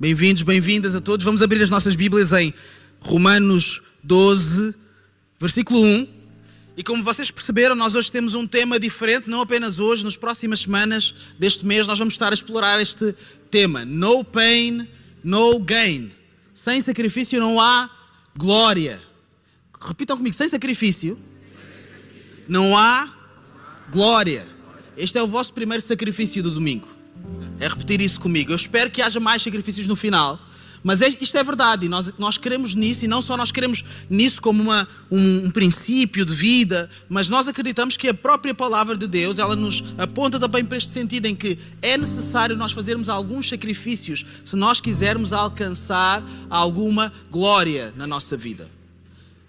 Bem-vindos, bem-vindas a todos. Vamos abrir as nossas Bíblias em Romanos 12, versículo 1. E como vocês perceberam, nós hoje temos um tema diferente, não apenas hoje, nas próximas semanas deste mês nós vamos estar a explorar este tema: No pain, no gain. Sem sacrifício não há glória. Repitam comigo: sem sacrifício não há glória. Este é o vosso primeiro sacrifício do domingo. É repetir isso comigo. Eu espero que haja mais sacrifícios no final. Mas é, isto é verdade, e nós, nós queremos nisso, e não só nós queremos nisso como uma, um, um, princípio de vida, mas nós acreditamos que a própria palavra de Deus, ela nos aponta também para este sentido em que é necessário nós fazermos alguns sacrifícios se nós quisermos alcançar alguma glória na nossa vida.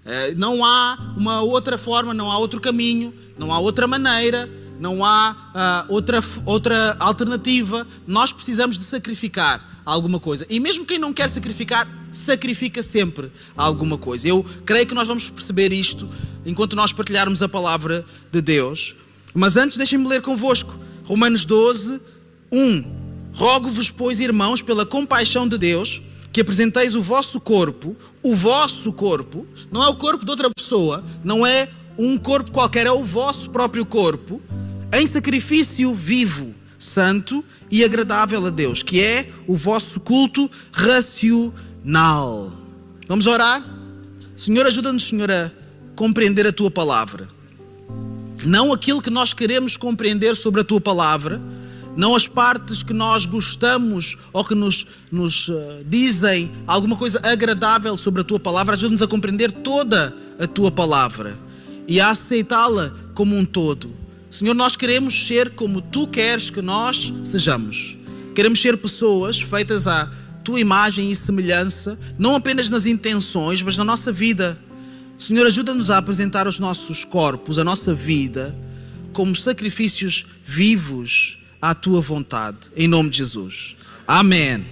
É, não há uma outra forma, não há outro caminho, não há outra maneira, não há uh, outra, outra alternativa. Nós precisamos de sacrificar alguma coisa. E mesmo quem não quer sacrificar, sacrifica sempre alguma coisa. Eu creio que nós vamos perceber isto enquanto nós partilharmos a palavra de Deus. Mas antes, deixem-me ler convosco. Romanos 12, 1. Rogo-vos, pois, irmãos, pela compaixão de Deus, que apresenteis o vosso corpo, o vosso corpo, não é o corpo de outra pessoa, não é um corpo qualquer, é o vosso próprio corpo, em sacrifício vivo, santo e agradável a Deus, que é o vosso culto racional. Vamos orar? Senhor, ajuda-nos, Senhor, a compreender a tua palavra. Não aquilo que nós queremos compreender sobre a tua palavra, não as partes que nós gostamos ou que nos, nos uh, dizem alguma coisa agradável sobre a tua palavra, ajuda-nos a compreender toda a tua palavra e a aceitá-la como um todo. Senhor, nós queremos ser como tu queres que nós sejamos. Queremos ser pessoas feitas à tua imagem e semelhança, não apenas nas intenções, mas na nossa vida. Senhor, ajuda-nos a apresentar os nossos corpos, a nossa vida, como sacrifícios vivos à tua vontade, em nome de Jesus. Amém.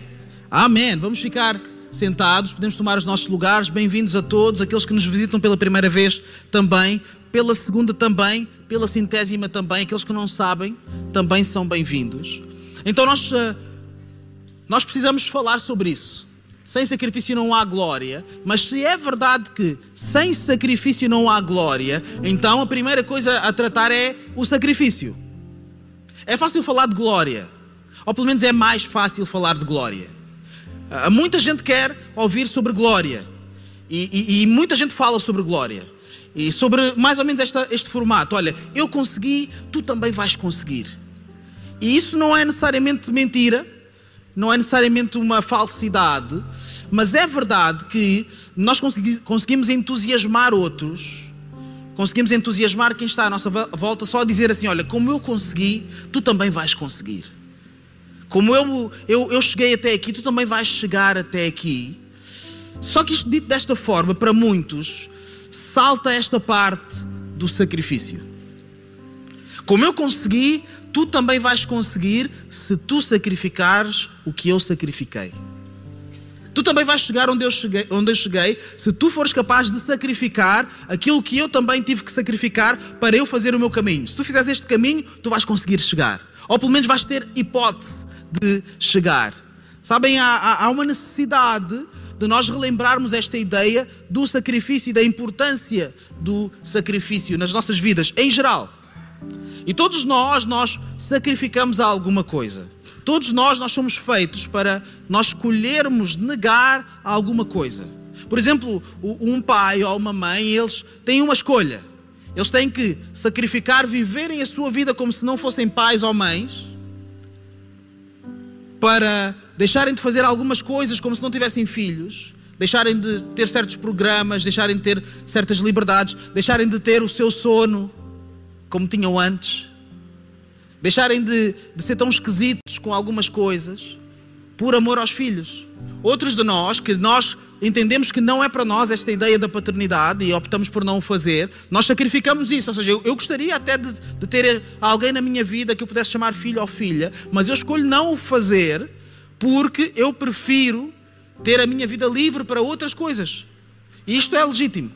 Amém. Vamos ficar sentados, podemos tomar os nossos lugares. Bem-vindos a todos, aqueles que nos visitam pela primeira vez também, pela segunda também pela centésima também, aqueles que não sabem também são bem-vindos. Então nós, eh, nós precisamos falar sobre isso. Sem sacrifício não há glória, mas se é verdade que sem sacrifício não há glória, então a primeira coisa a tratar é o sacrifício. É fácil falar de glória, ou pelo menos é mais fácil falar de glória. Ah, muita gente quer ouvir sobre glória, e, e, e muita gente fala sobre glória. E sobre mais ou menos esta, este formato: olha, eu consegui, tu também vais conseguir. E isso não é necessariamente mentira, não é necessariamente uma falsidade, mas é verdade que nós conseguimos entusiasmar outros, conseguimos entusiasmar quem está à nossa volta só a dizer assim: olha, como eu consegui, tu também vais conseguir. Como eu, eu, eu cheguei até aqui, tu também vais chegar até aqui. Só que isto dito desta forma, para muitos, salta esta parte do sacrifício. Como eu consegui, tu também vais conseguir se tu sacrificares o que eu sacrifiquei. Tu também vais chegar onde eu cheguei, onde eu cheguei se tu fores capaz de sacrificar aquilo que eu também tive que sacrificar para eu fazer o meu caminho. Se tu fizeres este caminho, tu vais conseguir chegar. Ou pelo menos vais ter hipótese de chegar. Sabem, há, há uma necessidade de nós relembrarmos esta ideia do sacrifício e da importância do sacrifício nas nossas vidas em geral. E todos nós, nós sacrificamos alguma coisa. Todos nós, nós somos feitos para nós escolhermos negar alguma coisa. Por exemplo, um pai ou uma mãe, eles têm uma escolha. Eles têm que sacrificar, viverem a sua vida como se não fossem pais ou mães, para deixarem de fazer algumas coisas como se não tivessem filhos, deixarem de ter certos programas, deixarem de ter certas liberdades, deixarem de ter o seu sono como tinham antes, deixarem de, de ser tão esquisitos com algumas coisas por amor aos filhos. Outros de nós, que nós entendemos que não é para nós esta ideia da paternidade e optamos por não o fazer, nós sacrificamos isso. Ou seja, eu, eu gostaria até de, de, ter alguém na minha vida que eu pudesse chamar filho ou filha, mas eu escolho não o fazer porque eu prefiro ter a minha vida livre para outras coisas. E isto é legítimo.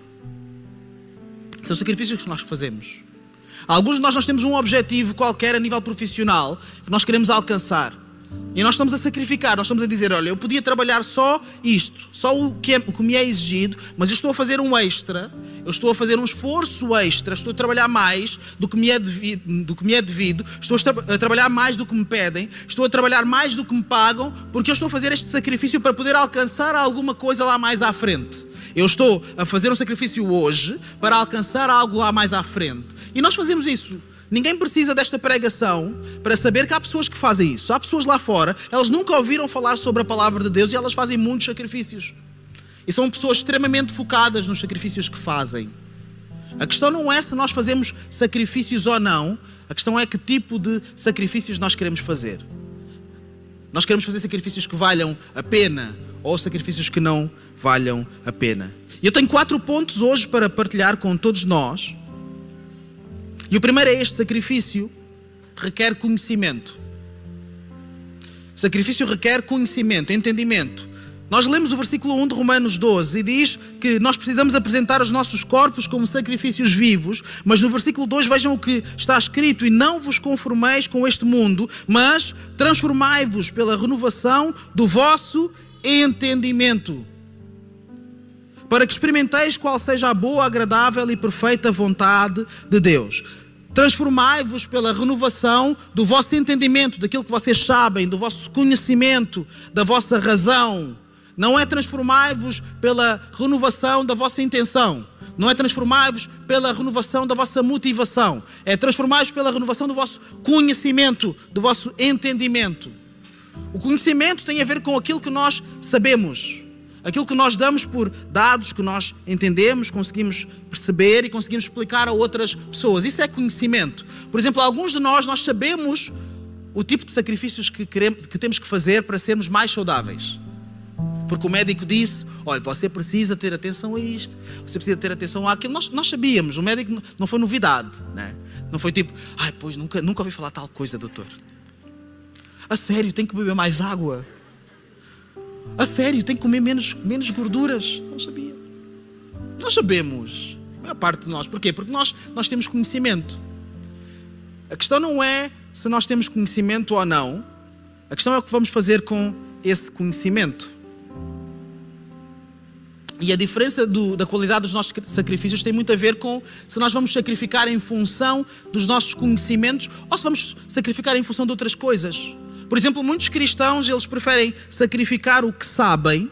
São sacrifícios que nós fazemos. Alguns de nós nós temos um objetivo qualquer a nível profissional que nós queremos alcançar. E nós estamos a sacrificar, nós estamos a dizer: olha, eu podia trabalhar só isto, só o que, é, o que me é exigido, mas eu estou a fazer um extra, eu estou a fazer um esforço extra, estou a trabalhar mais do que me é devido, do que me é devido estou a, tra a trabalhar mais do que me pedem, estou a trabalhar mais do que me pagam, porque eu estou a fazer este sacrifício para poder alcançar alguma coisa lá mais à frente. Eu estou a fazer um sacrifício hoje para alcançar algo lá mais à frente. E nós fazemos isso. Ninguém precisa desta pregação para saber que há pessoas que fazem isso. Há pessoas lá fora, elas nunca ouviram falar sobre a palavra de Deus e elas fazem muitos sacrifícios. E são pessoas extremamente focadas nos sacrifícios que fazem. A questão não é se nós fazemos sacrifícios ou não, a questão é que tipo de sacrifícios nós queremos fazer. Nós queremos fazer sacrifícios que valham a pena ou sacrifícios que não valham a pena. E eu tenho quatro pontos hoje para partilhar com todos nós e o primeiro é este: sacrifício requer conhecimento. Sacrifício requer conhecimento, entendimento. Nós lemos o versículo 1 de Romanos 12 e diz que nós precisamos apresentar os nossos corpos como sacrifícios vivos, mas no versículo 2 vejam o que está escrito: E não vos conformeis com este mundo, mas transformai-vos pela renovação do vosso entendimento para que experimenteis qual seja a boa, agradável e perfeita vontade de Deus. Transformai-vos pela renovação do vosso entendimento, daquilo que vocês sabem, do vosso conhecimento, da vossa razão. Não é transformai-vos pela renovação da vossa intenção. Não é transformai-vos pela renovação da vossa motivação. É transformai-vos pela renovação do vosso conhecimento, do vosso entendimento. O conhecimento tem a ver com aquilo que nós sabemos aquilo que nós damos por dados que nós entendemos, conseguimos perceber e conseguimos explicar a outras pessoas. Isso é conhecimento. Por exemplo, alguns de nós nós sabemos o tipo de sacrifícios que, queremos, que temos que fazer para sermos mais saudáveis. Porque o médico disse: olha, você precisa ter atenção a isto, você precisa ter atenção àquilo. Nós, nós sabíamos, o médico não foi novidade, né? não foi tipo, ai, pois nunca, nunca ouvi falar tal coisa, doutor. A sério, tem que beber mais água. A sério, tem que comer menos, menos gorduras. Não sabia. Nós sabemos. A maior parte de nós. Porquê? Porque nós, nós temos conhecimento. A questão não é se nós temos conhecimento ou não. A questão é o que vamos fazer com esse conhecimento. E a diferença do, da qualidade dos nossos sacrifícios tem muito a ver com se nós vamos sacrificar em função dos nossos conhecimentos ou se vamos sacrificar em função de outras coisas. Por exemplo, muitos cristãos eles preferem sacrificar o que sabem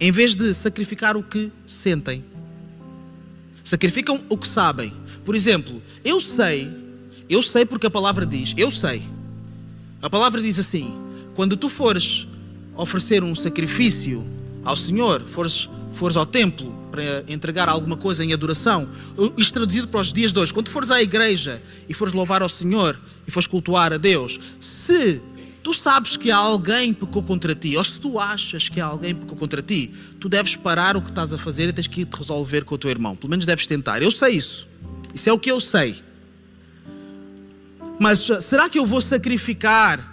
em vez de sacrificar o que sentem. Sacrificam o que sabem. Por exemplo, eu sei, eu sei porque a palavra diz, eu sei. A palavra diz assim: quando tu fores oferecer um sacrifício ao Senhor, fores, fores ao templo para entregar alguma coisa em adoração, isto traduzido para os dias de hoje, quando fores à igreja e fores louvar ao Senhor e fores cultuar a Deus, se tu sabes que alguém pecou contra ti, ou se tu achas que alguém pecou contra ti, tu deves parar o que estás a fazer e tens que ir te resolver com o teu irmão. Pelo menos deves tentar. Eu sei isso. Isso é o que eu sei. Mas será que eu vou sacrificar?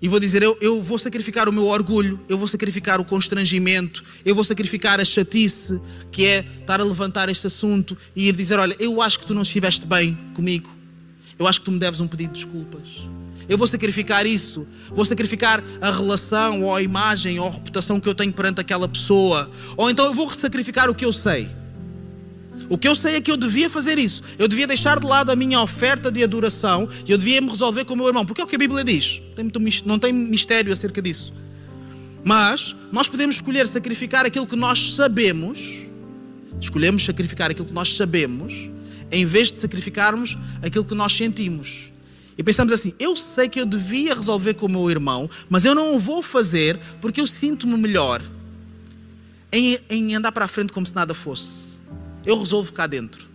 E vou dizer, eu, eu vou sacrificar o meu orgulho, eu vou sacrificar o constrangimento, eu vou sacrificar a chatice, que é estar a levantar este assunto e ir dizer: Olha, eu acho que tu não estiveste bem comigo, eu acho que tu me deves um pedido de desculpas. Eu vou sacrificar isso. Vou sacrificar a relação, ou a imagem, ou a reputação que eu tenho perante aquela pessoa. Ou então eu vou sacrificar o que eu sei. O que eu sei é que eu devia fazer isso. Eu devia deixar de lado a minha oferta de adoração e eu devia me resolver com o meu irmão. Porque é o que a Bíblia diz. Não tem mistério acerca disso. Mas nós podemos escolher sacrificar aquilo que nós sabemos. Escolhemos sacrificar aquilo que nós sabemos, em vez de sacrificarmos aquilo que nós sentimos. E pensamos assim: eu sei que eu devia resolver com o meu irmão, mas eu não o vou fazer porque eu sinto-me melhor em, em andar para a frente como se nada fosse. Eu resolvo cá dentro.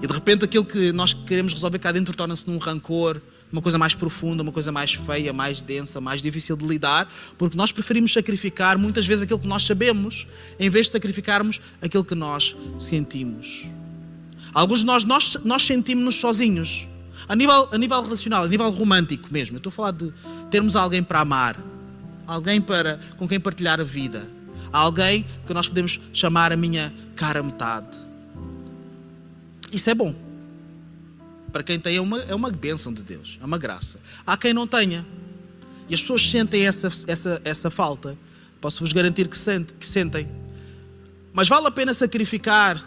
E de repente aquilo que nós queremos resolver cá dentro torna-se num rancor, uma coisa mais profunda, uma coisa mais feia, mais densa, mais difícil de lidar, porque nós preferimos sacrificar muitas vezes aquilo que nós sabemos, em vez de sacrificarmos aquilo que nós sentimos. Alguns de nós, nós, nós sentimos-nos sozinhos. A nível, a nível relacional, a nível romântico mesmo. Eu estou a falar de termos alguém para amar, alguém para, com quem partilhar a vida, alguém que nós podemos chamar a minha cara metade. Isso é bom. Para quem tem, é uma, é uma bênção de Deus, é uma graça. Há quem não tenha. e as pessoas sentem essa, essa, essa falta, posso-vos garantir que, sente, que sentem. Mas vale a pena sacrificar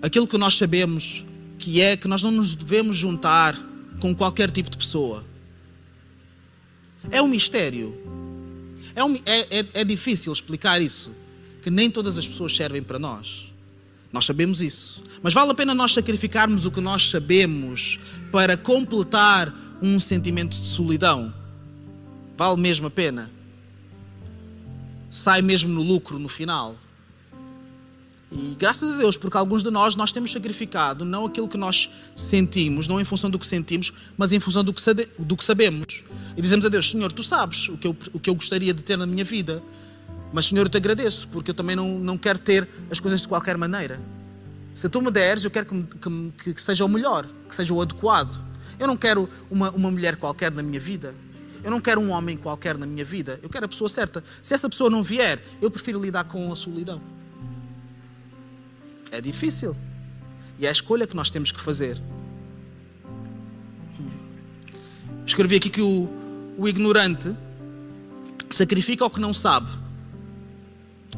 aquilo que nós sabemos que é que nós não nos devemos juntar com qualquer tipo de pessoa. É um mistério. É, um, é, é, é difícil explicar isso. Que nem todas as pessoas servem para nós. Nós sabemos isso. Mas vale a pena nós sacrificarmos o que nós sabemos para completar um sentimento de solidão. Vale mesmo a pena. Sai mesmo no lucro no final. E graças a Deus, porque alguns de nós nós temos sacrificado não aquilo que nós sentimos, não em função do que sentimos, mas em função do que, do que sabemos. E dizemos a Deus: Senhor, tu sabes o que, eu, o que eu gostaria de ter na minha vida, mas Senhor, eu te agradeço, porque eu também não, não quero ter as coisas de qualquer maneira. Se tu me deres, eu quero que, que, que seja o melhor, que seja o adequado. Eu não quero uma, uma mulher qualquer na minha vida. Eu não quero um homem qualquer na minha vida. Eu quero a pessoa certa. Se essa pessoa não vier, eu prefiro lidar com a solidão. É difícil. E é a escolha que nós temos que fazer. Escrevi aqui que o, o ignorante sacrifica o que não sabe.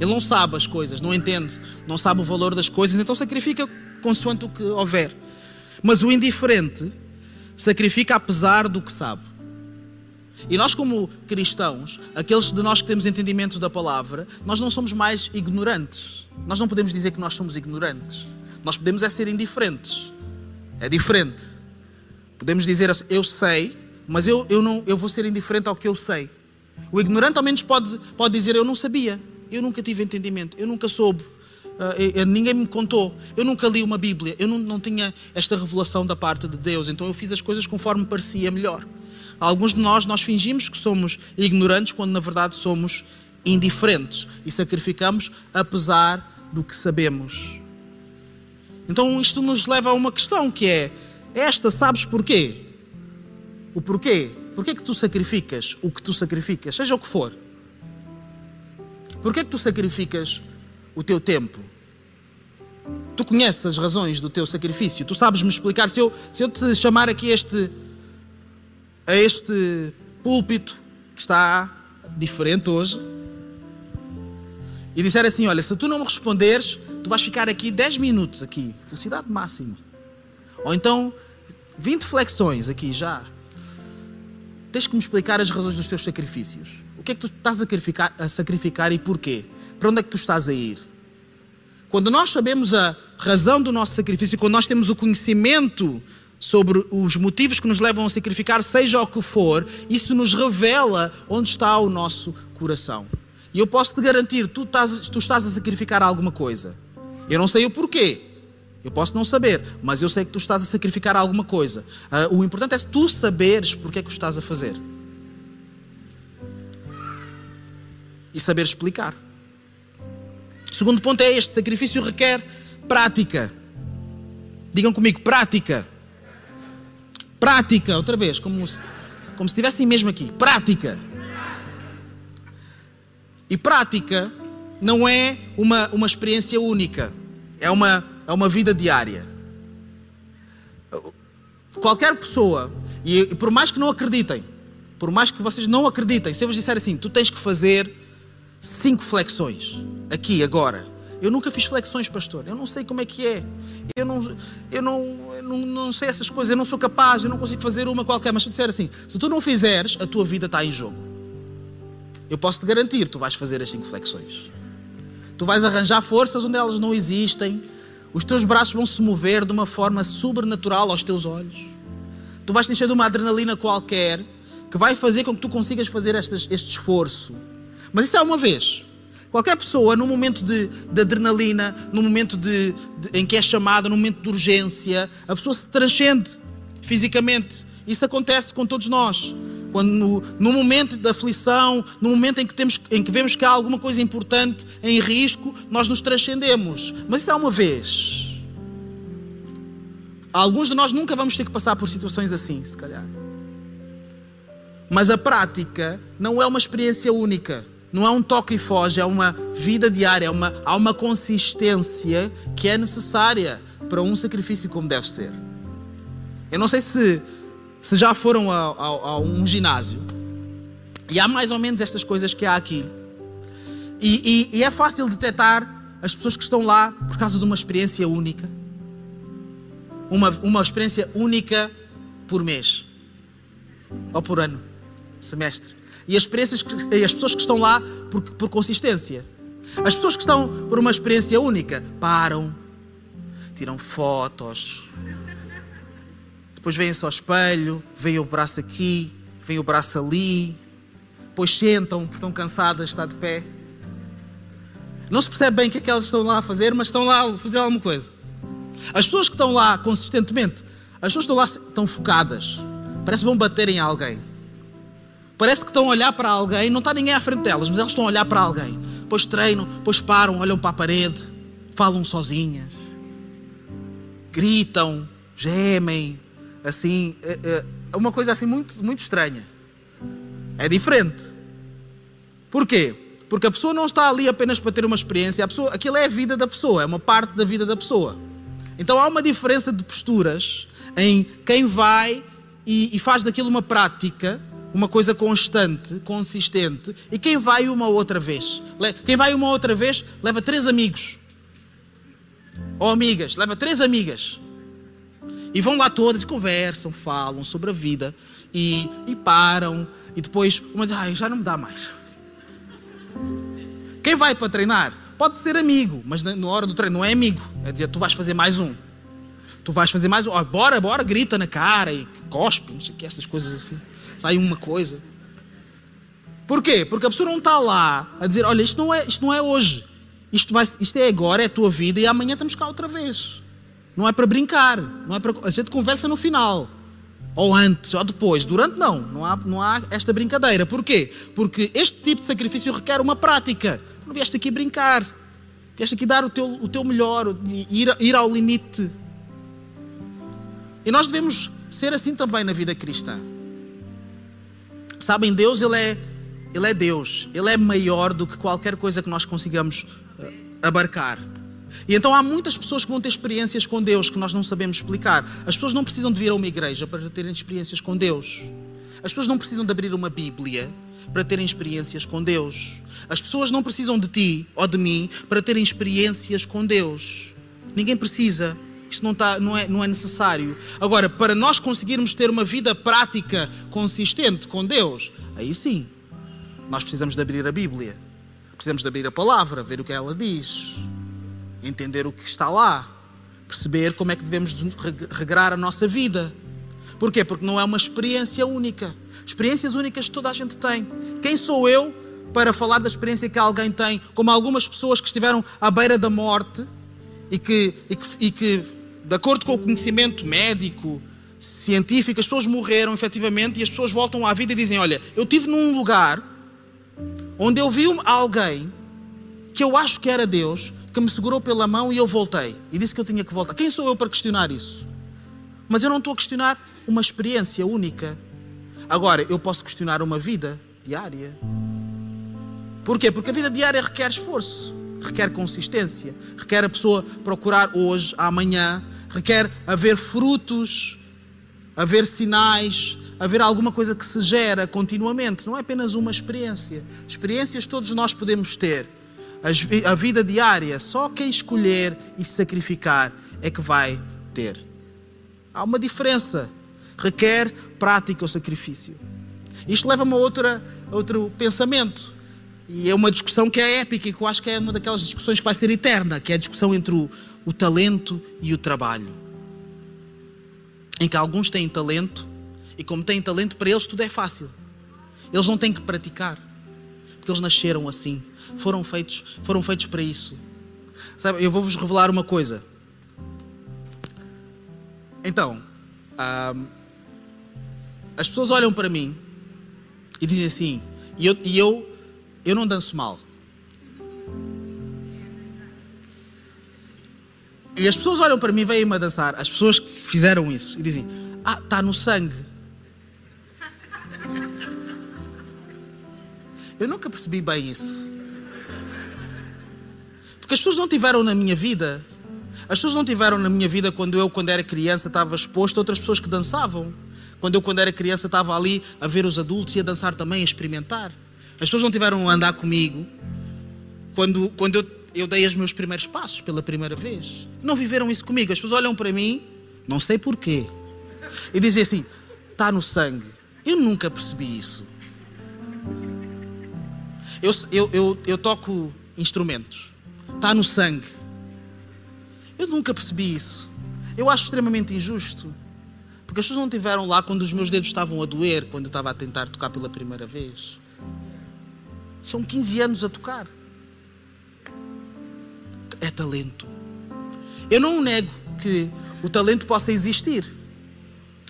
Ele não sabe as coisas, não entende, não sabe o valor das coisas, então sacrifica consoante o que houver. Mas o indiferente sacrifica apesar do que sabe. E nós, como cristãos, aqueles de nós que temos entendimento da palavra, nós não somos mais ignorantes. Nós não podemos dizer que nós somos ignorantes. Nós podemos é ser indiferentes. É diferente. Podemos dizer eu sei, mas eu, eu, não, eu vou ser indiferente ao que eu sei. O ignorante, ao menos, pode, pode dizer eu não sabia, eu nunca tive entendimento, eu nunca soube, uh, ninguém me contou, eu nunca li uma Bíblia, eu não, não tinha esta revelação da parte de Deus, então eu fiz as coisas conforme parecia melhor. Alguns de nós, nós fingimos que somos ignorantes quando na verdade somos indiferentes e sacrificamos apesar do que sabemos. Então isto nos leva a uma questão que é esta, sabes porquê? O porquê? Porquê que tu sacrificas o que tu sacrificas, seja o que for? Porquê que tu sacrificas o teu tempo? Tu conheces as razões do teu sacrifício? Tu sabes me explicar? Se eu, se eu te chamar aqui este, a este púlpito que está diferente hoje e disser assim: Olha, se tu não me responderes, tu vais ficar aqui 10 minutos aqui, velocidade máxima. Ou então 20 flexões aqui já. Tens que me explicar as razões dos teus sacrifícios. O que é que tu estás a sacrificar, a sacrificar e porquê? Para onde é que tu estás a ir? Quando nós sabemos a razão do nosso sacrifício, quando nós temos o conhecimento sobre os motivos que nos levam a sacrificar, seja o que for, isso nos revela onde está o nosso coração. E eu posso te garantir, tu estás, tu estás a sacrificar alguma coisa. Eu não sei o porquê. Eu posso não saber, mas eu sei que tu estás a sacrificar alguma coisa. Uh, o importante é tu saberes porque é que o estás a fazer. E saber explicar. O segundo ponto é este: sacrifício requer prática. Digam comigo, prática. Prática, outra vez, como se, como se estivessem mesmo aqui. Prática. E prática não é uma, uma experiência única, é uma, é uma vida diária. Qualquer pessoa, e por mais que não acreditem, por mais que vocês não acreditem, se eu vos disser assim, tu tens que fazer cinco flexões, aqui, agora, eu nunca fiz flexões, pastor. Eu não sei como é que é. Eu não, eu não, eu não, não sei essas coisas. Eu não sou capaz. Eu não consigo fazer uma qualquer. Mas se eu disser assim, se tu não fizeres, a tua vida está em jogo. Eu posso te garantir, tu vais fazer as cinco flexões. Tu vais arranjar forças onde elas não existem. Os teus braços vão se mover de uma forma sobrenatural aos teus olhos. Tu vais te encher de uma adrenalina qualquer que vai fazer com que tu consigas fazer este, esforço. Mas isso é uma vez. Qualquer pessoa, num momento de, de adrenalina, num momento de, de, em que é chamada, num momento de urgência, a pessoa se transcende fisicamente. Isso acontece com todos nós. Quando no, no, momento de aflição, no momento em que, temos, em que vemos que há alguma coisa importante em risco, nós nos transcendemos. Mas isso é uma vez. Alguns de nós nunca vamos ter que passar por situações assim, se calhar. Mas a prática não é uma experiência única não é um toque e foge, é uma vida diária, é uma, há uma consistência que é necessária para um sacrifício como deve ser. Eu não sei se, se já foram a, a, a um ginásio E há mais ou menos estas coisas que há aqui. E, e, e é fácil detectar as pessoas que estão lá por causa de uma experiência única. Uma, uma experiência única por mês. Ou por ano. Semestre. E as, experiências que, e as pessoas que estão lá por, por consistência. As pessoas que estão por uma experiência única param, tiram fotos, depois vêm-se ao espelho, veem o braço aqui, veem o braço ali, depois sentam porque estão cansadas de estar de pé. Não se percebe bem o que é que elas estão lá a fazer, mas estão lá a fazer alguma coisa. As pessoas que estão lá consistentemente, as pessoas que estão lá estão focadas. Parece que vão bater em alguém. Parece que estão a olhar para alguém, não está ninguém à frente delas, mas elas estão a olhar para alguém. Depois treinam, depois param, olham para a parede, falam sozinhas, gritam, gemem, assim, é, é, é uma coisa assim muito, muito estranha. É diferente. Porquê? Porque a pessoa não está ali apenas para ter uma experiência, a pessoa, aquilo é a vida da pessoa, é uma parte da vida da pessoa. Então há uma diferença de posturas em quem vai e, e faz daquilo uma prática, uma coisa constante, consistente, e quem vai uma outra vez. Quem vai uma outra vez leva três amigos. Ou amigas, leva três amigas. E vão lá todas, conversam, falam sobre a vida e, e param. E depois uma diz: Ai, já não me dá mais. Quem vai para treinar pode ser amigo, mas na hora do treino não é amigo. É dizer: Tu vais fazer mais um. Tu vais fazer mais um. Oh, bora, bora, grita na cara e cospe, não sei o que, essas coisas assim. Sai uma coisa. Porquê? Porque a pessoa não está lá a dizer: Olha, isto não é, isto não é hoje. Isto, vai, isto é agora, é a tua vida e amanhã estamos cá outra vez. Não é para brincar. Não é para, a gente conversa no final. Ou antes, ou depois. Durante não. Não há, não há esta brincadeira. Porquê? Porque este tipo de sacrifício requer uma prática. Tu não vieste aqui brincar. Vieste aqui dar o teu, o teu melhor, ir, ir ao limite. E nós devemos ser assim também na vida cristã. Sabem, Deus, Ele é, Ele é Deus. Ele é maior do que qualquer coisa que nós consigamos eh, abarcar. E então há muitas pessoas que vão ter experiências com Deus que nós não sabemos explicar. As pessoas não precisam de vir a uma igreja para terem experiências com Deus. As pessoas não precisam de abrir uma Bíblia para terem experiências com Deus. As pessoas não precisam de ti ou de mim para terem experiências com Deus. Ninguém precisa. Isto não, está, não, é, não é necessário. Agora, para nós conseguirmos ter uma vida prática, consistente com Deus, aí sim, nós precisamos de abrir a Bíblia. Precisamos de abrir a palavra, ver o que ela diz entender o que está lá, perceber como é que devemos regrar a nossa vida. Porquê? Porque não é uma experiência única. Experiências únicas toda a gente tem. Quem sou eu para falar da experiência que alguém tem, como algumas pessoas que estiveram à beira da morte e que, e que, e que de acordo com o conhecimento médico, científico, as pessoas morreram efetivamente e as pessoas voltam à vida e dizem: Olha, eu estive num lugar onde eu vi alguém que eu acho que era Deus, que me segurou pela mão e eu voltei. E disse que eu tinha que voltar. Quem sou eu para questionar isso? Mas eu não estou a questionar uma experiência única. Agora, eu posso questionar uma vida diária. Porquê? Porque a vida diária requer esforço, requer consistência, requer a pessoa procurar hoje, amanhã, requer haver frutos, haver sinais, haver alguma coisa que se gera continuamente. Não é apenas uma experiência. Experiências todos nós podemos ter a vida diária, só quem escolher e sacrificar é que vai ter. Há uma diferença. Requer prática ou sacrifício. Isto leva-me a, outra, outro pensamento. E é uma discussão que é épica e que eu acho que é uma daquelas discussões que vai ser eterna, que é a discussão entre o, o talento e o trabalho. Em que alguns têm talento e como têm talento, para eles tudo é fácil. Eles não têm que praticar, porque eles nasceram assim foram feitos, foram feitos para isso. Sabe, eu vou-vos revelar uma coisa. Então, as pessoas olham para mim e dizem assim, e eu, e eu, eu não danço mal. E as pessoas olham para mim e vêm-me a dançar, as pessoas que fizeram isso, e dizem: Ah, está no sangue. Eu nunca percebi bem isso. Porque as pessoas não tiveram na minha vida. As pessoas não tiveram na minha vida quando eu, quando era criança, estava exposto a outras pessoas que dançavam. Quando eu, quando era criança, estava ali a ver os adultos e a dançar também, a experimentar. As pessoas não tiveram a andar comigo quando, quando eu, eu dei os meus primeiros passos pela primeira vez. Não viveram isso comigo. As pessoas olham para mim, não sei porquê, e dizem assim: está no sangue. Eu nunca percebi isso. Eu, eu, eu, eu toco instrumentos, está no sangue. Eu nunca percebi isso. Eu acho extremamente injusto. Porque as pessoas não estiveram lá quando os meus dedos estavam a doer, quando eu estava a tentar tocar pela primeira vez. São 15 anos a tocar. É talento. Eu não nego que o talento possa existir.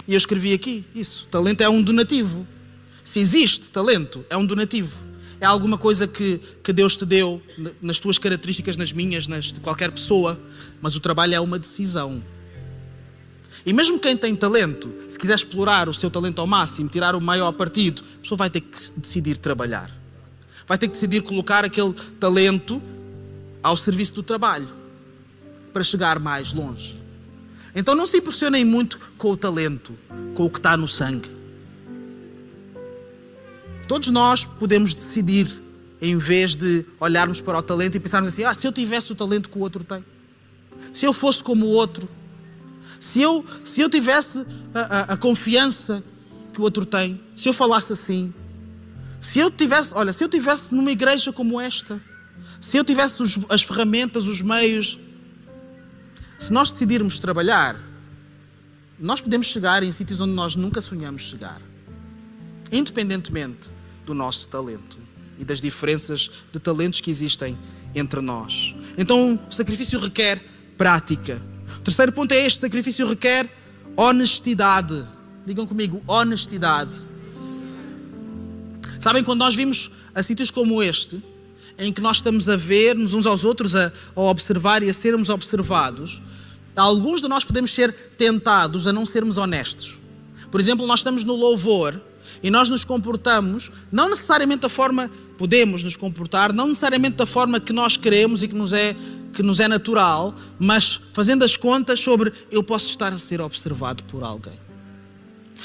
E eu escrevi aqui isso. Talento é um donativo. Se existe talento, é um donativo. É alguma coisa que, que Deus te deu nas tuas características, nas minhas, nas de qualquer pessoa. Mas o trabalho é uma decisão. E mesmo quem tem talento, se quiser explorar o seu talento ao máximo, tirar o maior partido, a pessoa vai ter que decidir trabalhar. Vai ter que decidir colocar aquele talento ao serviço do trabalho para chegar mais longe. Então não se impressionem muito com o talento, com o que está no sangue. Todos nós podemos decidir, em vez de olharmos para o talento e pensarmos assim: ah, se eu tivesse o talento que o outro tem, se eu fosse como o outro, se eu, se eu tivesse a, a, a confiança que o outro tem, se eu falasse assim, se eu tivesse, olha, se eu tivesse numa igreja como esta, se eu tivesse os, as ferramentas, os meios, se nós decidirmos trabalhar, nós podemos chegar em sítios onde nós nunca sonhamos chegar, independentemente do nosso talento e das diferenças de talentos que existem entre nós. Então, o sacrifício requer prática. O terceiro ponto é este: o sacrifício requer honestidade. Digam comigo, honestidade. Sabem, quando nós vimos a sítios como este, em que nós estamos a ver-nos uns aos outros, a, a observar e a sermos observados, alguns de nós podemos ser tentados a não sermos honestos. Por exemplo, nós estamos no louvor e nós nos comportamos, não necessariamente da forma, podemos nos comportar, não necessariamente da forma que nós queremos e que nos é, que nos é natural, mas fazendo as contas sobre eu posso estar a ser observado por alguém.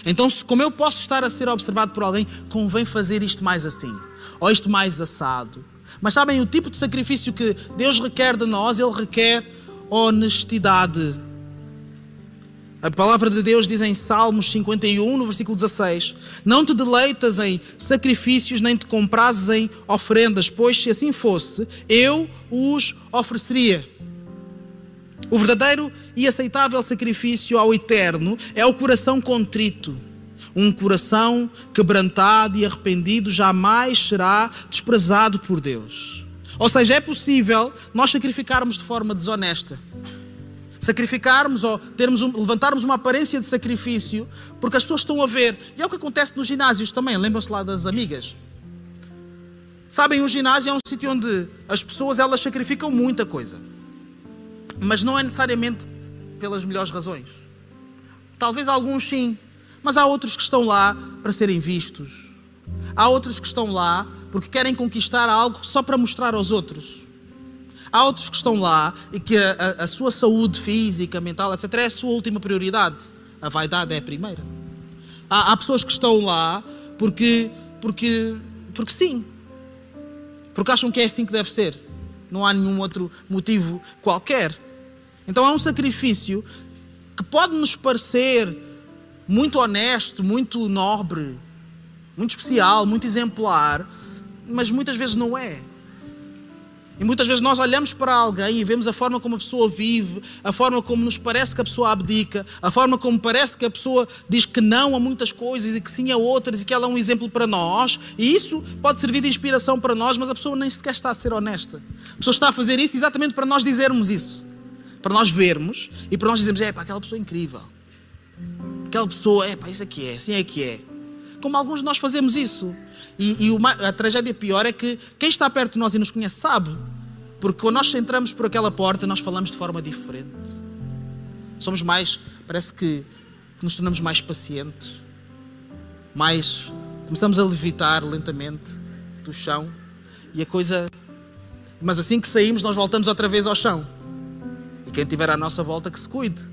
Então, como eu posso estar a ser observado por alguém, convém fazer isto mais assim, ou isto mais assado. Mas sabem, o tipo de sacrifício que Deus requer de nós, Ele requer honestidade. A palavra de Deus diz em Salmos 51, no versículo 16: Não te deleitas em sacrifícios, nem te comprases em ofrendas, pois se assim fosse, eu os ofereceria. O verdadeiro e aceitável sacrifício ao Eterno é o coração contrito. Um coração quebrantado e arrependido jamais será desprezado por Deus. Ou seja, é possível nós sacrificarmos de forma desonesta sacrificarmos ou termos um, levantarmos uma aparência de sacrifício porque as pessoas estão a ver. E é o que acontece nos ginásios também. Lembram-se lá das amigas? Sabem, o ginásio é um sítio onde as pessoas elas sacrificam muita coisa. Mas não é necessariamente pelas melhores razões. Talvez alguns sim, mas há outros que estão lá para serem vistos. Há outros que estão lá porque querem conquistar algo só para mostrar aos outros. Há outros que estão lá e que a, a, a sua saúde física, mental, etc., é a sua última prioridade. A vaidade é a primeira. Há, há pessoas que estão lá porque, porque, porque sim. Porque acham que é assim que deve ser. Não há nenhum outro motivo qualquer. Então é um sacrifício que pode nos parecer muito honesto, muito nobre, muito especial, muito exemplar, mas muitas vezes não é. E muitas vezes nós olhamos para alguém e vemos a forma como a pessoa vive, a forma como nos parece que a pessoa abdica, a forma como parece que a pessoa diz que não a muitas coisas e que sim a outras e que ela é um exemplo para nós. E isso pode servir de inspiração para nós, mas a pessoa nem sequer está a ser honesta. A pessoa está a fazer isso exatamente para nós dizermos isso. Para nós vermos e para nós dizermos: é pá, aquela pessoa é incrível. Aquela pessoa, é pá, isso aqui é, assim é que é. Como alguns de nós fazemos isso. E, e uma, a tragédia pior é que quem está perto de nós e nos conhece sabe. Porque quando nós entramos por aquela porta, nós falamos de forma diferente. Somos mais, parece que, que nos tornamos mais pacientes. Mais, começamos a levitar lentamente do chão. E a coisa. Mas assim que saímos, nós voltamos outra vez ao chão. E quem estiver à nossa volta, que se cuide.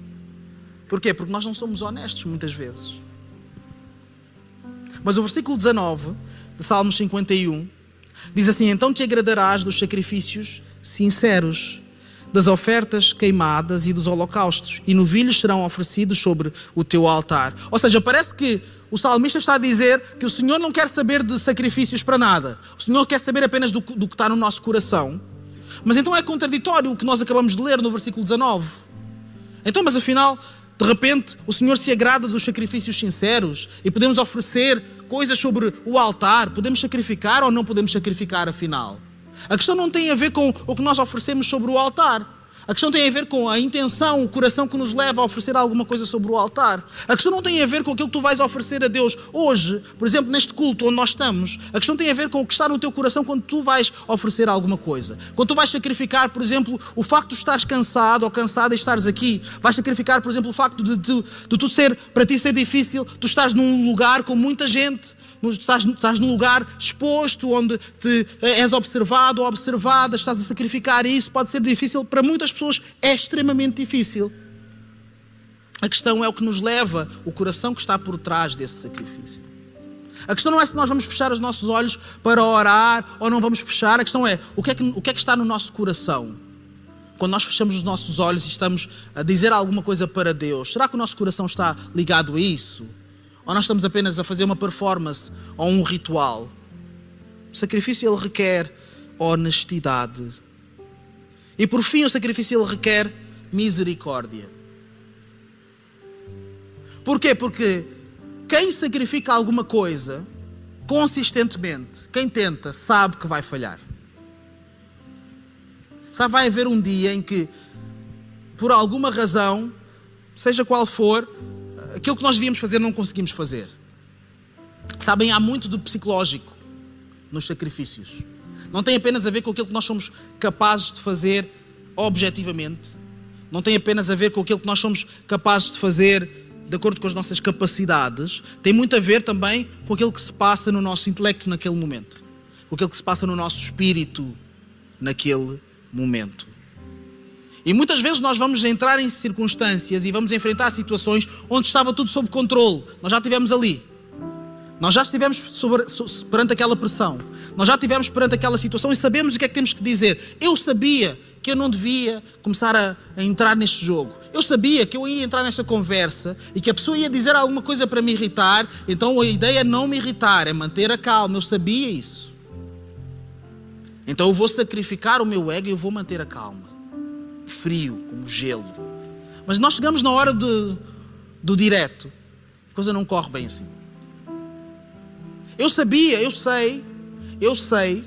Porquê? Porque nós não somos honestos muitas vezes. Mas o versículo 19 de Salmos 51 diz assim: Então te agradarás dos sacrifícios sinceros, das ofertas queimadas e dos holocaustos, e novilhos serão oferecidos sobre o teu altar. Ou seja, parece que o salmista está a dizer que o Senhor não quer saber de sacrifícios para nada, o Senhor quer saber apenas do, do que está no nosso coração. Mas então é contraditório o que nós acabamos de ler no versículo 19. Então, mas afinal, de repente, o Senhor se agrada dos sacrifícios sinceros e podemos oferecer coisas sobre o altar. Podemos sacrificar ou não podemos sacrificar, afinal? A questão não tem a ver com o que nós oferecemos sobre o altar. A questão tem a ver com a intenção, o coração que nos leva a oferecer alguma coisa sobre o altar. A questão não tem a ver com aquilo que tu vais oferecer a Deus hoje, por exemplo, neste culto onde nós estamos. A questão tem a ver com o que está no teu coração quando tu vais oferecer alguma coisa. Quando tu vais sacrificar, por exemplo, o facto de estares cansado ou cansada e estares aqui. Vais sacrificar, por exemplo, o facto de, de, de tu ser, para ti ser difícil, tu estás num lugar com muita gente estás, estás num lugar exposto, onde te, eh, és observado ou observada, estás a sacrificar, e isso pode ser difícil. Para muitas pessoas é extremamente difícil. A questão é o que nos leva, o coração que está por trás desse sacrifício. A questão não é se nós vamos fechar os nossos olhos para orar ou não vamos fechar, a questão é o que é que, o que, é que está no nosso coração. Quando nós fechamos os nossos olhos e estamos a dizer alguma coisa para Deus, será que o nosso coração está ligado a isso? Ou nós estamos apenas a fazer uma performance ou um ritual? O sacrifício ele requer honestidade. E por fim, o sacrifício ele requer misericórdia. Porquê? Porque quem sacrifica alguma coisa consistentemente, quem tenta, sabe que vai falhar. Sabe, vai haver um dia em que, por alguma razão, seja qual for, aquilo que nós devíamos fazer não conseguimos fazer. Sabem, há muito do psicológico nos sacrifícios. Não tem apenas a ver com aquilo que nós somos capazes de fazer objetivamente. Não tem apenas a ver com aquilo que nós somos capazes de fazer de acordo com as nossas capacidades. Tem muito a ver também com aquilo que se passa no nosso intelecto naquele momento. Com aquilo que se passa no nosso espírito naquele momento. E muitas vezes nós vamos entrar em circunstâncias e vamos enfrentar situações onde estava tudo sob controle. Nós já estivemos ali. Nós já estivemos sobre, perante aquela pressão. Nós já estivemos perante aquela situação e sabemos o que é que temos que dizer. Eu sabia que eu não devia começar a, a, entrar neste jogo. Eu sabia que eu ia entrar nesta conversa e que a pessoa ia dizer alguma coisa para me irritar, então a ideia é não me irritar, é manter a calma. Eu sabia isso. Então eu vou sacrificar o meu ego e eu vou manter a calma frio, como gelo. Mas nós chegamos na hora de, do direto, a coisa não corre bem assim. Eu sabia, eu sei, eu sei,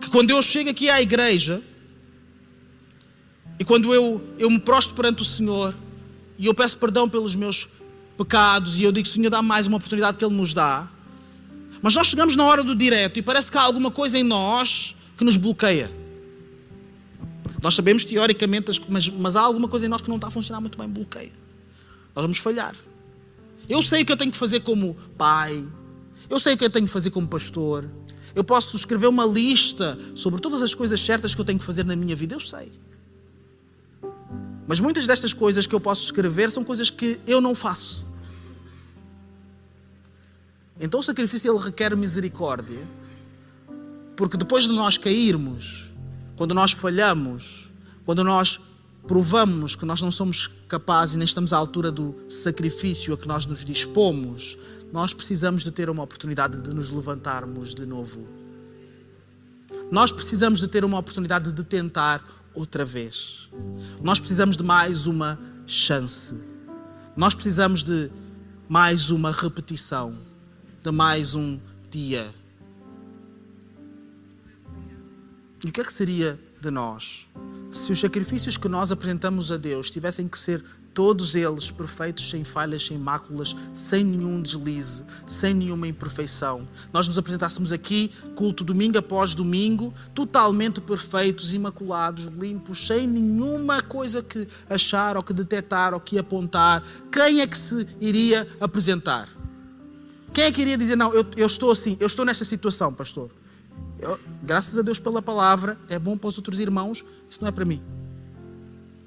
que quando eu chego aqui à igreja, e quando eu, eu me prostro perante o Senhor, e eu peço perdão pelos meus pecados, e eu digo, Senhor, dá mais uma oportunidade que Ele nos dá. Mas nós chegamos na hora do direto e parece que há alguma coisa em nós que nos bloqueia. Nós sabemos teoricamente, mas, mas há alguma coisa em nós que não está a funcionar muito bem, bloqueia. Nós vamos falhar. Eu sei o que eu tenho que fazer como pai, eu sei o que eu tenho que fazer como pastor, eu posso escrever uma lista sobre todas as coisas certas que eu tenho que fazer na minha vida, eu sei. Mas muitas destas coisas que eu posso escrever são coisas que eu não faço. Então o sacrifício ele requer misericórdia, porque depois de nós cairmos, quando nós falhamos, quando nós provamos que nós não somos capazes e nem estamos à altura do sacrifício a que nós nos dispomos, nós precisamos de ter uma oportunidade de nos levantarmos de novo. Nós precisamos de ter uma oportunidade de tentar outra vez. Nós precisamos de mais uma chance. Nós precisamos de mais uma repetição, de mais um dia E o que é que seria de nós se os sacrifícios que nós apresentamos a Deus tivessem que ser todos eles perfeitos, sem falhas, sem máculas, sem nenhum deslize, sem nenhuma imperfeição. Nós nos apresentássemos aqui, culto domingo após domingo, totalmente perfeitos, imaculados, limpos, sem nenhuma coisa que achar ou que detectar ou que apontar. Quem é que se iria apresentar? Quem é que iria dizer, não, eu, eu estou assim, eu estou nesta situação, pastor? Eu, graças a Deus pela palavra, é bom para os outros irmãos, isso não é para mim.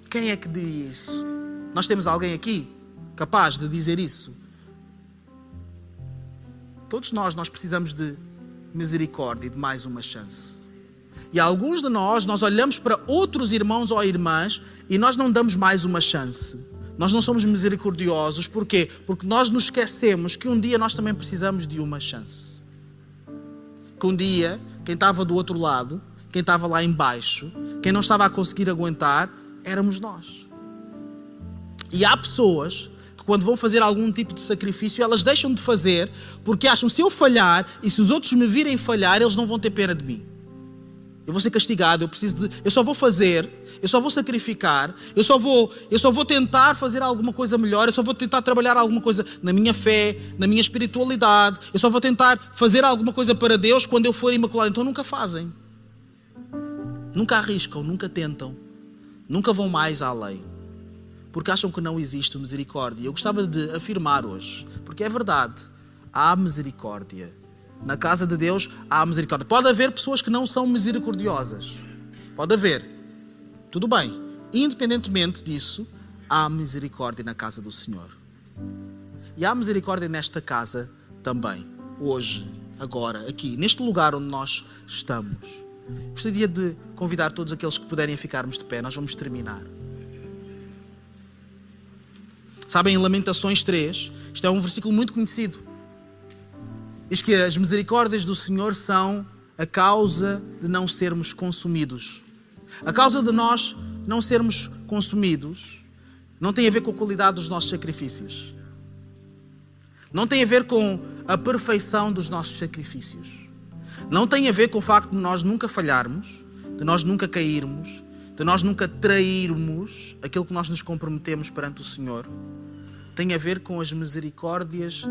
Quem é que diria isso? Nós temos alguém aqui capaz de dizer isso? todos nós, nós precisamos de misericórdia e de mais uma chance. E alguns de nós, nós olhamos para outros irmãos ou irmãs e nós não damos mais uma chance. Nós não somos misericordiosos, porquê? Porque nós nos esquecemos que um dia nós também precisamos de uma chance. Que um dia, quem estava do outro lado, quem estava lá embaixo, quem não estava a conseguir aguentar, éramos nós. E há pessoas que quando vão fazer algum tipo de sacrifício, elas deixam de fazer porque acham se eu falhar e se os outros me virem falhar, eles não vão ter pena de mim. Eu vou ser castigado, eu preciso de, eu só vou fazer, eu só vou sacrificar, eu só vou, eu só vou tentar fazer alguma coisa melhor, eu só vou tentar trabalhar alguma coisa na minha fé, na minha espiritualidade, eu só vou tentar fazer alguma coisa para Deus quando eu for imaculado. Então nunca fazem. Nunca arriscam, nunca tentam. Nunca vão mais além. Porque acham que não existe misericórdia. Eu gostava de afirmar hoje, porque é verdade, há misericórdia na casa de Deus há misericórdia. Pode haver pessoas que não são misericordiosas. Pode haver. Tudo bem. Independentemente disso, há misericórdia na casa do Senhor. E há misericórdia nesta casa também. Hoje, agora, aqui, neste lugar onde nós estamos. Gostaria de convidar todos aqueles que puderem ficarmos de pé. Nós vamos terminar. Sabem, em Lamentações 3, isto é um versículo muito conhecido diz que as misericórdias do Senhor são a causa de não sermos consumidos. A causa de nós não sermos consumidos não tem a ver com a qualidade dos nossos sacrifícios. Não tem a ver com a perfeição dos nossos sacrifícios. Não tem a ver com o facto de nós nunca falharmos, de nós nunca cairmos, de nós nunca trairmos aquilo que nós nos comprometemos perante o Senhor. Tem a ver com as misericórdias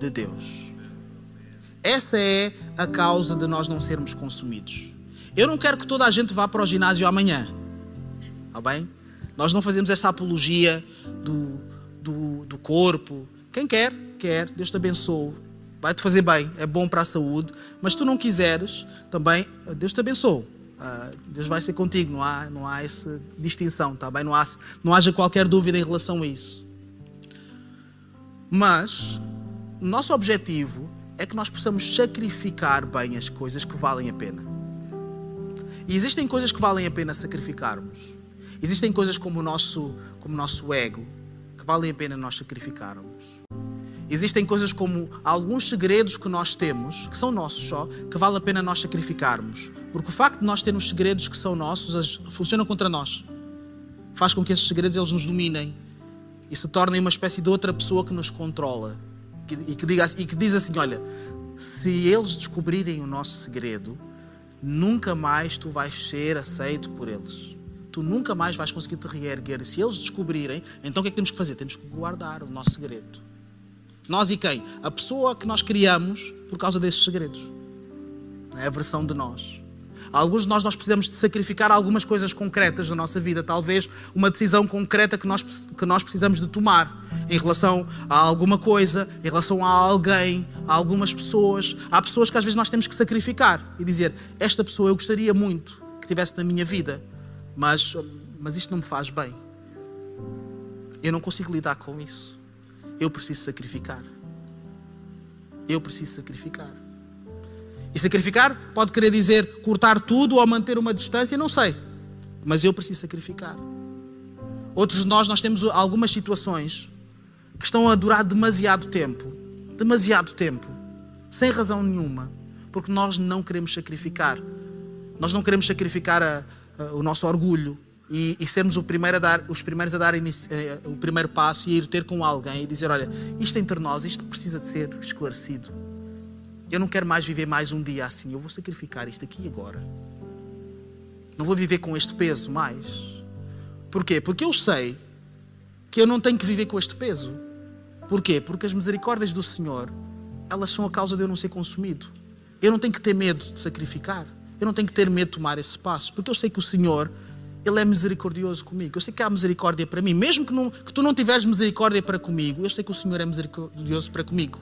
de Deus. Essa é a causa de nós não sermos consumidos. Eu não quero que toda a gente vá para o ginásio amanhã. Está bem? Nós não fazemos essa apologia do, do, do corpo. Quem quer, quer. Deus te abençoe. Vai-te fazer bem. É bom para a saúde. Mas tu não quiseres, também, Deus te abençoe. Uh, Deus vai ser contigo. Não há, não há essa distinção. Tá bem? Não, há, não haja qualquer dúvida em relação a isso. Mas, nosso objetivo é que nós possamos sacrificar bem as coisas que valem a pena. E existem coisas que valem a pena sacrificarmos. Existem coisas como o nosso, como o nosso ego que valem a pena nós sacrificarmos. Existem coisas como alguns segredos que nós temos, que são nossos só, que vale a pena nós sacrificarmos. Porque o facto de nós termos segredos que são nossos funcionam contra nós. Faz com que esses segredos eles nos dominem e se tornem uma espécie de outra pessoa que nos controla e que, diga, e que diz assim: Olha, se eles descobrirem o nosso segredo, nunca mais tu vais ser aceito por eles. Tu nunca mais vais conseguir te reerguer. Se eles descobrirem, então o que é que temos que fazer? Temos que guardar o nosso segredo. Nós e quem? A pessoa que nós criamos por causa desses segredos. É a versão de nós. Alguns de nós, nós precisamos de sacrificar algumas coisas concretas da nossa vida, talvez uma decisão concreta que nós, que nós precisamos de tomar em relação a alguma coisa, em relação a alguém, a algumas pessoas. Há pessoas que às vezes nós temos que sacrificar e dizer: Esta pessoa eu gostaria muito que tivesse na minha vida, mas, mas isto não me faz bem. Eu não consigo lidar com isso. Eu preciso sacrificar. Eu preciso sacrificar. E sacrificar pode querer dizer cortar tudo ou manter uma distância, não sei. Mas eu preciso sacrificar. Outros de nós, nós temos algumas situações que estão a durar demasiado tempo demasiado tempo, sem razão nenhuma, porque nós não queremos sacrificar. Nós não queremos sacrificar a, a, o nosso orgulho e, e, sermos primeiro dar, os primeiros a dar inici, eh, o primeiro passo e ir ter com alguém e dizer: Olha, isto entre nós, isto precisa de ser esclarecido. Eu não quero mais viver mais um dia assim. Eu vou sacrificar isto aqui agora. Não vou viver com este peso mais. Porquê? Porque eu sei que eu não tenho que viver com este peso. Porquê? Porque as misericórdias do Senhor, elas são a causa de eu não ser consumido. Eu não tenho que ter medo de sacrificar. Eu não tenho que ter medo de tomar esse passo. Porque eu sei que o Senhor, Ele é misericordioso comigo. Eu sei que há misericórdia para mim. Mesmo que, não, que tu não tiveres misericórdia para comigo, eu sei que o Senhor é misericordioso para comigo.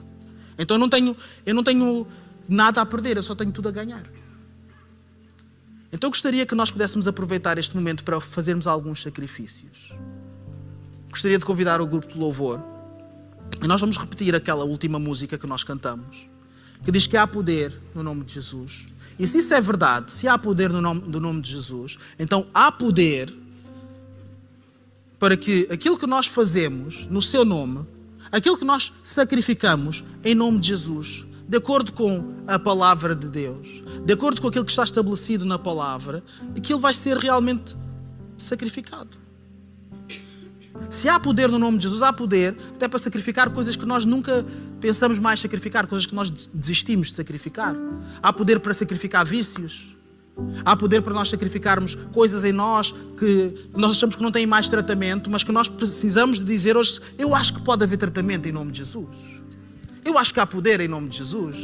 Então eu não tenho, eu não tenho nada a perder, eu só tenho tudo a ganhar. Então eu gostaria que nós pudéssemos aproveitar este momento para fazermos alguns sacrifícios. Gostaria de convidar o grupo de louvor e nós vamos repetir aquela última música que nós cantamos. que diz que há poder no nome de Jesus. E se isso é verdade, se há poder no nome, no nome de Jesus, então há poder para que aquilo que nós fazemos no seu nome, aquilo que nós sacrificamos em nome de Jesus, de acordo com a palavra de Deus, de acordo com aquilo que está estabelecido na palavra, aquilo vai ser realmente sacrificado. Se há poder no nome de Jesus, há poder até para sacrificar coisas que nós nunca pensamos mais sacrificar, coisas que nós desistimos de sacrificar. Há poder para sacrificar vícios. Há poder para nós sacrificarmos coisas em nós que nós achamos que não têm mais tratamento, mas que nós precisamos de dizer hoje: eu acho que pode haver tratamento em nome de Jesus. Eu acho que há poder em nome de Jesus.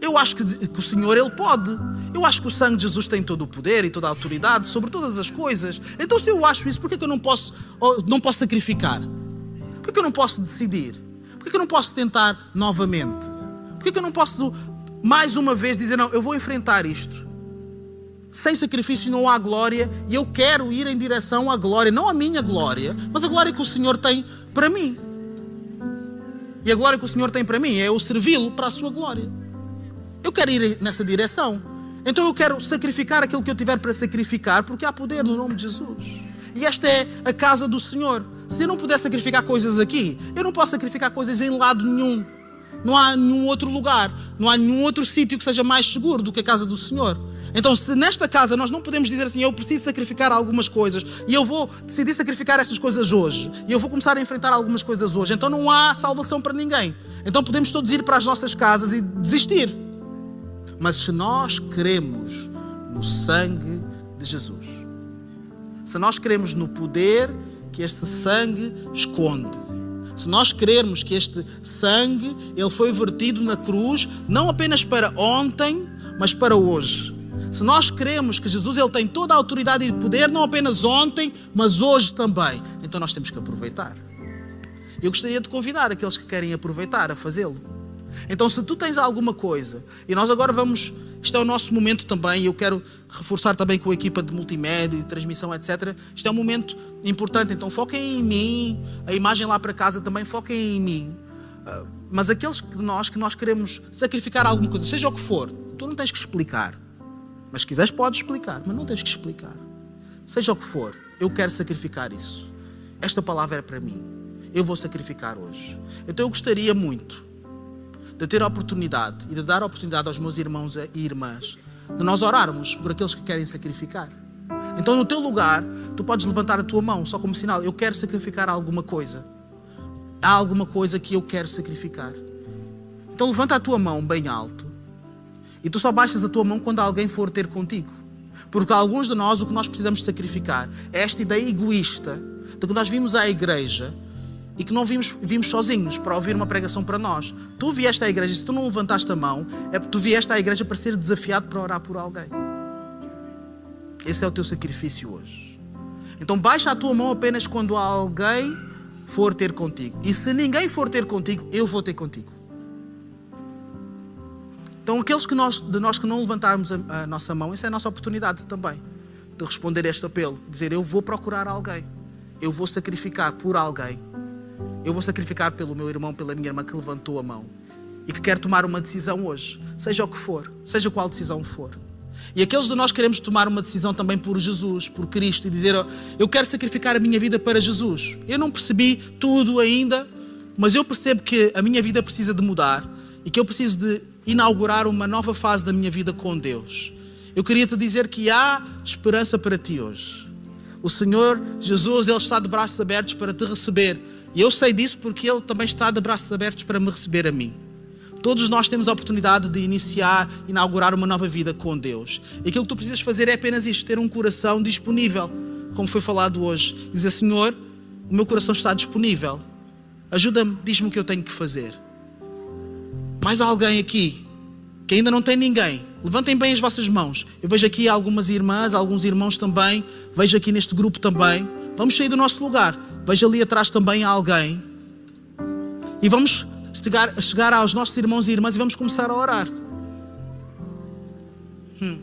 Eu acho que, que, o Senhor, Ele pode. Eu acho que o sangue de Jesus tem todo o poder e toda a autoridade sobre todas as coisas. Então, se eu acho isso, por que eu não posso, não posso sacrificar? Por que eu não posso decidir? Por que eu não posso tentar novamente? Por que eu não posso, mais uma vez, dizer, não, eu vou enfrentar isto? Sem sacrifício não há glória e eu quero ir em direção à glória, não a minha glória, mas a glória que o Senhor tem para mim. E a glória que o Senhor tem para mim é eu servi-lo para a sua glória. Eu quero ir nessa direção. Então eu quero sacrificar aquilo que eu tiver para sacrificar, porque há poder no nome de Jesus. E esta é a casa do Senhor. Se eu não puder sacrificar coisas aqui, eu não posso sacrificar coisas em lado nenhum. Não há nenhum outro lugar, não há nenhum outro sítio que seja mais seguro do que a casa do Senhor. Então, se nesta casa nós não podemos dizer assim, eu preciso sacrificar algumas coisas e eu vou decidir sacrificar essas coisas hoje e eu vou começar a enfrentar algumas coisas hoje, então não há salvação para ninguém. Então podemos todos ir para as nossas casas e desistir. Mas se nós cremos no sangue de Jesus, se nós cremos no poder que este sangue esconde, se nós crermos que este sangue ele foi vertido na cruz não apenas para ontem, mas para hoje. Se nós cremos que Jesus ele tem toda a autoridade e poder, não apenas ontem, mas hoje também, então nós temos que aproveitar. Eu gostaria de convidar aqueles que querem aproveitar a fazê-lo. Então, se tu tens alguma coisa, e nós agora vamos, isto é o nosso momento também, eu quero reforçar também com a equipa de multimédia, de transmissão, etc. Isto é um momento importante, então foquem em mim, a imagem lá para casa também, foquem em mim. Ah, mas aqueles que nós, que nós queremos sacrificar alguma coisa, seja o que for, tu não tens que explicar. Mas se quiseres, podes explicar, mas não tens que explicar. Seja o que for, eu quero sacrificar isso. Esta palavra é para mim. Eu vou sacrificar hoje. Então eu gostaria muito de ter a oportunidade e de dar a oportunidade aos meus irmãos e irmãs de nós orarmos por aqueles que querem sacrificar. Então, no teu lugar, tu podes levantar a tua mão só como sinal: eu quero sacrificar alguma coisa. Há alguma coisa que eu quero sacrificar. Então, levanta a tua mão bem alto. E tu só baixas a tua mão quando alguém for ter contigo. Porque alguns de nós o que nós precisamos sacrificar é esta ideia egoísta de que nós vimos à igreja e que não vimos, vimos sozinhos para ouvir uma pregação para nós. Tu vieste à igreja, se tu não levantaste a mão, é porque tu vieste à igreja para ser desafiado para orar por alguém. Esse é o teu sacrifício hoje. Então baixa a tua mão apenas quando alguém for ter contigo. E se ninguém for ter contigo, eu vou ter contigo. Então aqueles que nós, de nós que não levantarmos a, a nossa mão, essa é a nossa oportunidade também de responder a este apelo, dizer eu vou procurar alguém, eu vou sacrificar por alguém eu vou sacrificar pelo meu irmão, pela minha irmã que levantou a mão e que quer tomar uma decisão hoje, seja o que for, seja qual decisão for. E aqueles de nós queremos tomar uma decisão também por Jesus, por Cristo, e dizer: Eu quero sacrificar a minha vida para Jesus. Eu não percebi tudo ainda, mas eu percebo que a minha vida precisa de mudar e que eu preciso de inaugurar uma nova fase da minha vida com Deus. Eu queria te dizer que há esperança para ti hoje. O Senhor Jesus, Ele está de braços abertos para te receber e eu sei disso porque Ele também está de braços abertos para me receber a mim. Todos nós temos a oportunidade de iniciar, inaugurar uma nova vida com Deus. E aquilo que tu precisas fazer é apenas isto: ter um coração disponível, como foi falado hoje. Dizer, Senhor, o meu coração está disponível. Ajuda-me, diz-me o que eu tenho que fazer. Mais alguém aqui que ainda não tem ninguém? Levantem bem as vossas mãos. Eu vejo aqui algumas irmãs, alguns irmãos também. Vejo aqui neste grupo também. Vamos sair do nosso lugar. Veja ali atrás também alguém. E vamos chegar, chegar aos nossos irmãos e irmãs e vamos começar a orar. Hum.